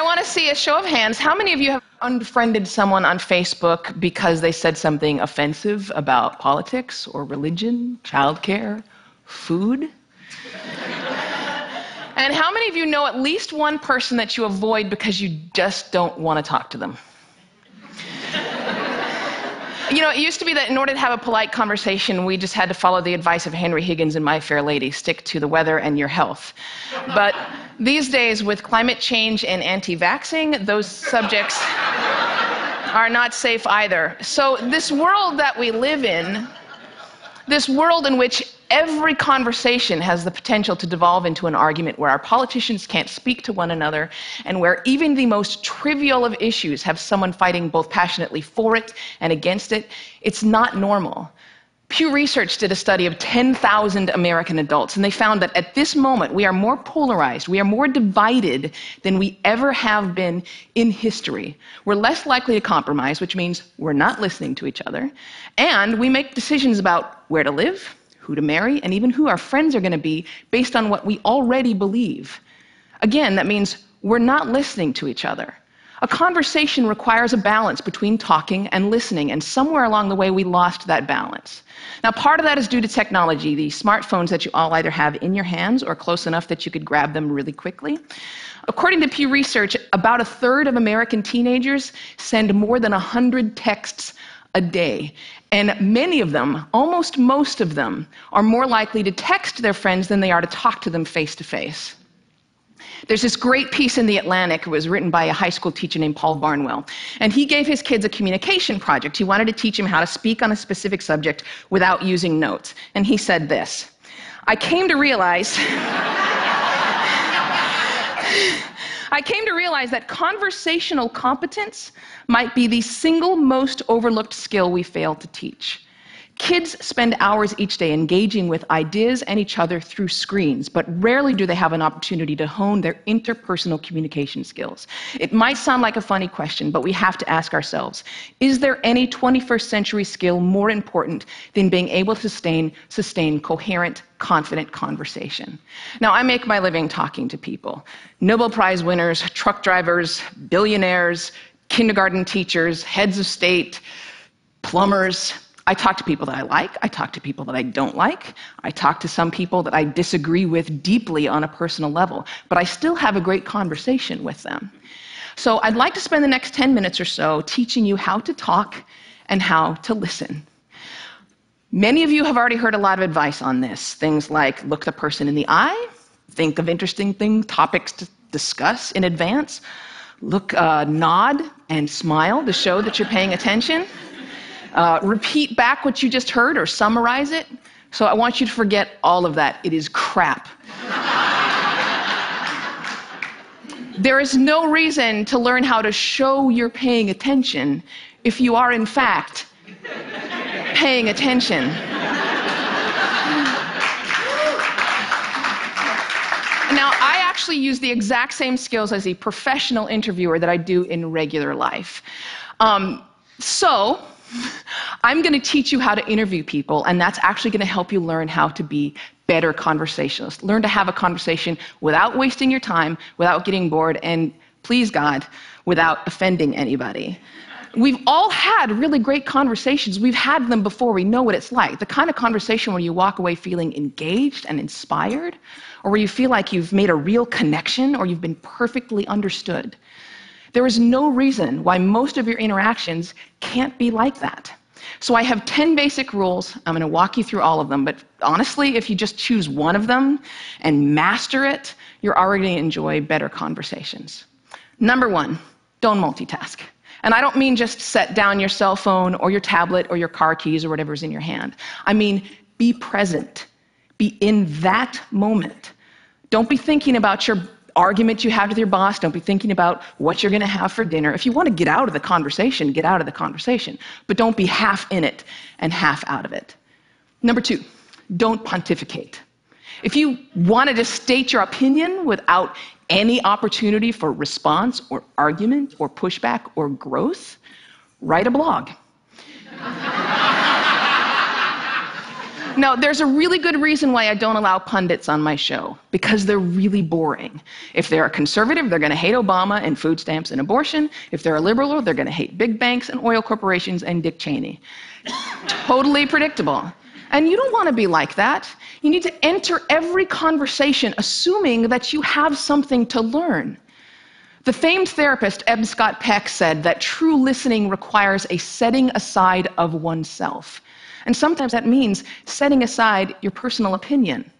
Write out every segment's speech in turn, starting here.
I want to see a show of hands. How many of you have unfriended someone on Facebook because they said something offensive about politics or religion, childcare, food? and how many of you know at least one person that you avoid because you just don't want to talk to them? You know, it used to be that in order to have a polite conversation, we just had to follow the advice of Henry Higgins and My Fair Lady stick to the weather and your health. But these days, with climate change and anti vaxxing, those subjects are not safe either. So, this world that we live in, this world in which every conversation has the potential to devolve into an argument where our politicians can't speak to one another and where even the most trivial of issues have someone fighting both passionately for it and against it, it's not normal. Pew Research did a study of 10,000 American adults, and they found that at this moment we are more polarized, we are more divided than we ever have been in history. We're less likely to compromise, which means we're not listening to each other, and we make decisions about where to live, who to marry, and even who our friends are going to be based on what we already believe. Again, that means we're not listening to each other. A conversation requires a balance between talking and listening, and somewhere along the way we lost that balance. Now, part of that is due to technology, the smartphones that you all either have in your hands or close enough that you could grab them really quickly. According to Pew Research, about a third of American teenagers send more than 100 texts a day. And many of them, almost most of them, are more likely to text their friends than they are to talk to them face to face. There's this great piece in The Atlantic. It was written by a high school teacher named Paul Barnwell. And he gave his kids a communication project. He wanted to teach them how to speak on a specific subject without using notes. And he said this I came to realize. I came to realize that conversational competence might be the single most overlooked skill we fail to teach. Kids spend hours each day engaging with ideas and each other through screens, but rarely do they have an opportunity to hone their interpersonal communication skills. It might sound like a funny question, but we have to ask ourselves is there any 21st century skill more important than being able to sustain, sustain coherent, confident conversation? Now, I make my living talking to people Nobel Prize winners, truck drivers, billionaires, kindergarten teachers, heads of state, plumbers I talk to people that I like, I talk to people that I don't like, I talk to some people that I disagree with deeply on a personal level, but I still have a great conversation with them. So I'd like to spend the next 10 minutes or so teaching you how to talk and how to listen. Many of you have already heard a lot of advice on this. Things like look the person in the eye, think of interesting things, topics to discuss in advance, look, uh, nod and smile to show that you're paying attention. Uh, repeat back what you just heard or summarize it. So I want you to forget all of that. It is crap. there is no reason to learn how to show you're paying attention if you are, in fact, paying attention. Now, I actually use the exact same skills as a professional interviewer that I do in regular life. Um, so, I'm going to teach you how to interview people, and that's actually going to help you learn how to be better conversationalists. Learn to have a conversation without wasting your time, without getting bored, and please God, without offending anybody. We've all had really great conversations. We've had them before. We know what it's like. The kind of conversation where you walk away feeling engaged and inspired, or where you feel like you've made a real connection or you've been perfectly understood. There is no reason why most of your interactions can't be like that. So I have 10 basic rules. I'm going to walk you through all of them, but honestly, if you just choose one of them and master it, you're already going to enjoy better conversations. Number one, don't multitask. And I don't mean just set down your cell phone or your tablet or your car keys or whatever's in your hand. I mean, be present. Be in that moment. Don't be thinking about your argument you have with your boss. Don't be thinking about what you're going to have for dinner. If you want to get out of the conversation, get out of the conversation. But don't be half in it and half out of it. Number two, don't pontificate. If you want to just state your opinion without any opportunity for response or argument or pushback or growth, write a blog. No, there's a really good reason why I don't allow pundits on my show because they're really boring. If they're a conservative, they're going to hate Obama and food stamps and abortion. If they're a liberal, they're going to hate big banks and oil corporations and Dick Cheney. totally predictable. And you don't want to be like that. You need to enter every conversation assuming that you have something to learn. The famed therapist M. Scott Peck said that true listening requires a setting aside of oneself. And sometimes that means setting aside your personal opinion.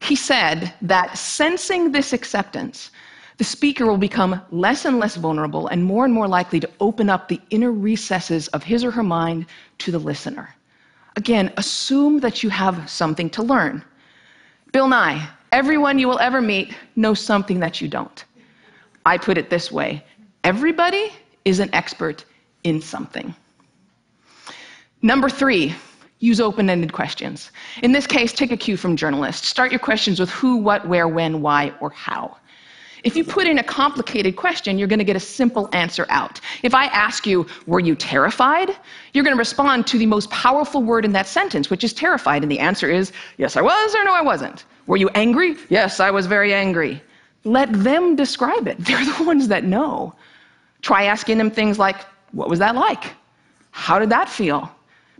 He said that sensing this acceptance, the speaker will become less and less vulnerable and more and more likely to open up the inner recesses of his or her mind to the listener. Again, assume that you have something to learn. Bill Nye, everyone you will ever meet knows something that you don't. I put it this way everybody is an expert in something. Number three, use open ended questions. In this case, take a cue from journalists. Start your questions with who, what, where, when, why, or how. If you put in a complicated question, you're going to get a simple answer out. If I ask you, were you terrified? You're going to respond to the most powerful word in that sentence, which is terrified. And the answer is, yes, I was, or no, I wasn't. Were you angry? Yes, I was very angry. Let them describe it. They're the ones that know. Try asking them things like, what was that like? How did that feel?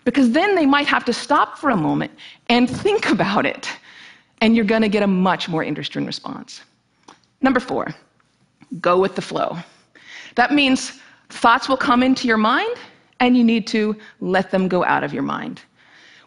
Because then they might have to stop for a moment and think about it. And you're going to get a much more interesting response. Number four, go with the flow. That means thoughts will come into your mind and you need to let them go out of your mind.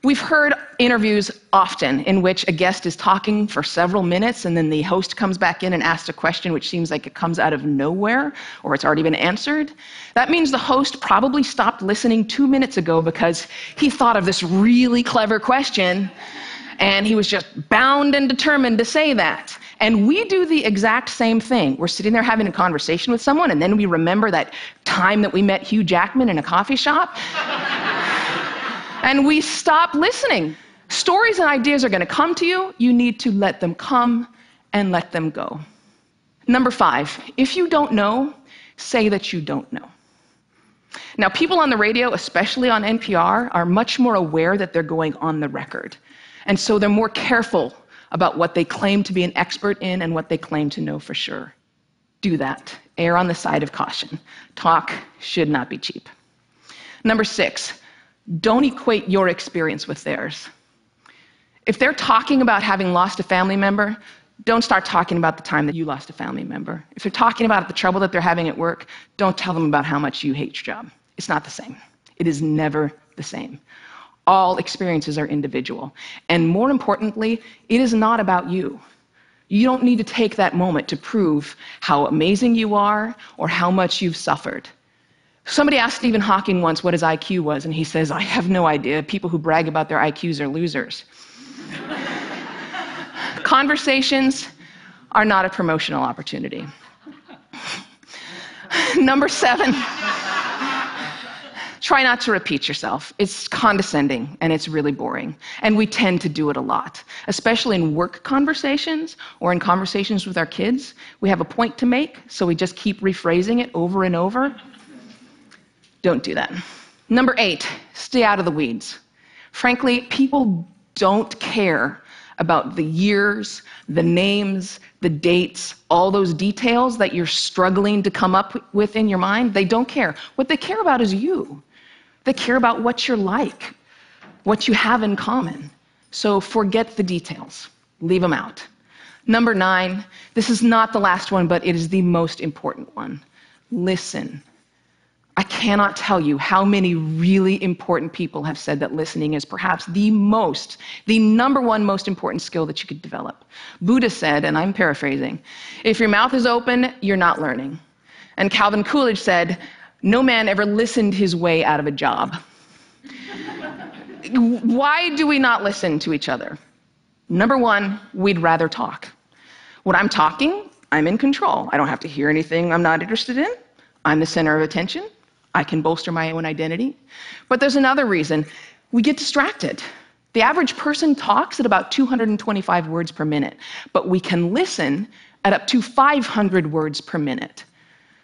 We've heard interviews often in which a guest is talking for several minutes and then the host comes back in and asks a question which seems like it comes out of nowhere or it's already been answered. That means the host probably stopped listening two minutes ago because he thought of this really clever question and he was just bound and determined to say that. And we do the exact same thing. We're sitting there having a conversation with someone, and then we remember that time that we met Hugh Jackman in a coffee shop and we stop listening. Stories and ideas are going to come to you. You need to let them come and let them go. Number five, if you don't know, say that you don't know. Now, people on the radio, especially on NPR, are much more aware that they're going on the record. And so they're more careful about what they claim to be an expert in and what they claim to know for sure. Do that. Err on the side of caution. Talk should not be cheap. Number six, don't equate your experience with theirs. If they're talking about having lost a family member, don't start talking about the time that you lost a family member. If they're talking about the trouble that they're having at work, don't tell them about how much you hate your job. It's not the same. It is never the same. All experiences are individual. And more importantly, it is not about you. You don't need to take that moment to prove how amazing you are or how much you've suffered. Somebody asked Stephen Hawking once what his IQ was, and he says, I have no idea. People who brag about their IQs are losers. Conversations are not a promotional opportunity. Number seven, try not to repeat yourself. It's condescending and it's really boring. And we tend to do it a lot, especially in work conversations or in conversations with our kids. We have a point to make, so we just keep rephrasing it over and over. Don't do that. Number eight, stay out of the weeds. Frankly, people don't care about the years, the names, the dates, all those details that you're struggling to come up with in your mind. They don't care. What they care about is you. They care about what you're like, what you have in common. So forget the details, leave them out. Number nine, this is not the last one, but it is the most important one. Listen. I cannot tell you how many really important people have said that listening is perhaps the most, the number one most important skill that you could develop. Buddha said, and I'm paraphrasing, if your mouth is open, you're not learning. And Calvin Coolidge said, no man ever listened his way out of a job. Why do we not listen to each other? Number one, we'd rather talk. When I'm talking, I'm in control. I don't have to hear anything I'm not interested in. I'm the center of attention. I can bolster my own identity. But there's another reason we get distracted. The average person talks at about 225 words per minute, but we can listen at up to 500 words per minute.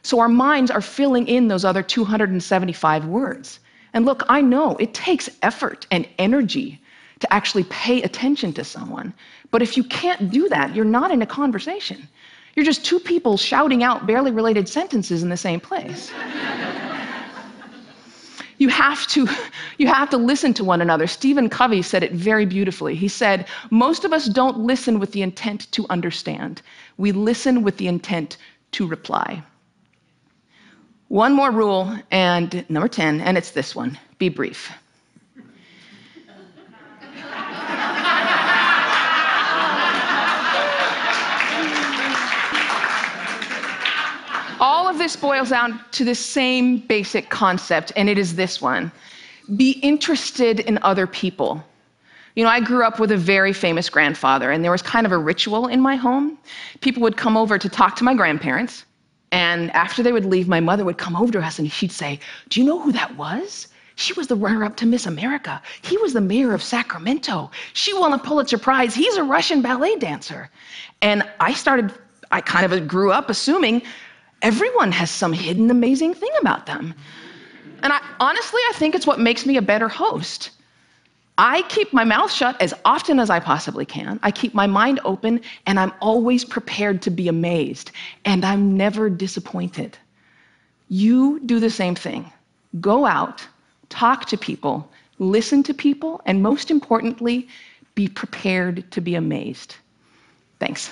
So our minds are filling in those other 275 words. And look, I know it takes effort and energy to actually pay attention to someone. But if you can't do that, you're not in a conversation. You're just two people shouting out barely related sentences in the same place. you have to you have to listen to one another. Stephen Covey said it very beautifully. He said, "Most of us don't listen with the intent to understand. We listen with the intent to reply." One more rule and number 10, and it's this one. Be brief. All of this boils down to the same basic concept, and it is this one be interested in other people. You know, I grew up with a very famous grandfather, and there was kind of a ritual in my home. People would come over to talk to my grandparents, and after they would leave, my mother would come over to us and she'd say, Do you know who that was? She was the runner up to Miss America. He was the mayor of Sacramento. She won a Pulitzer Prize. He's a Russian ballet dancer. And I started, I kind of grew up assuming everyone has some hidden amazing thing about them. And I, honestly, I think it's what makes me a better host. I keep my mouth shut as often as I possibly can. I keep my mind open, and I'm always prepared to be amazed, and I'm never disappointed. You do the same thing. Go out, talk to people, listen to people, and most importantly, be prepared to be amazed. Thanks.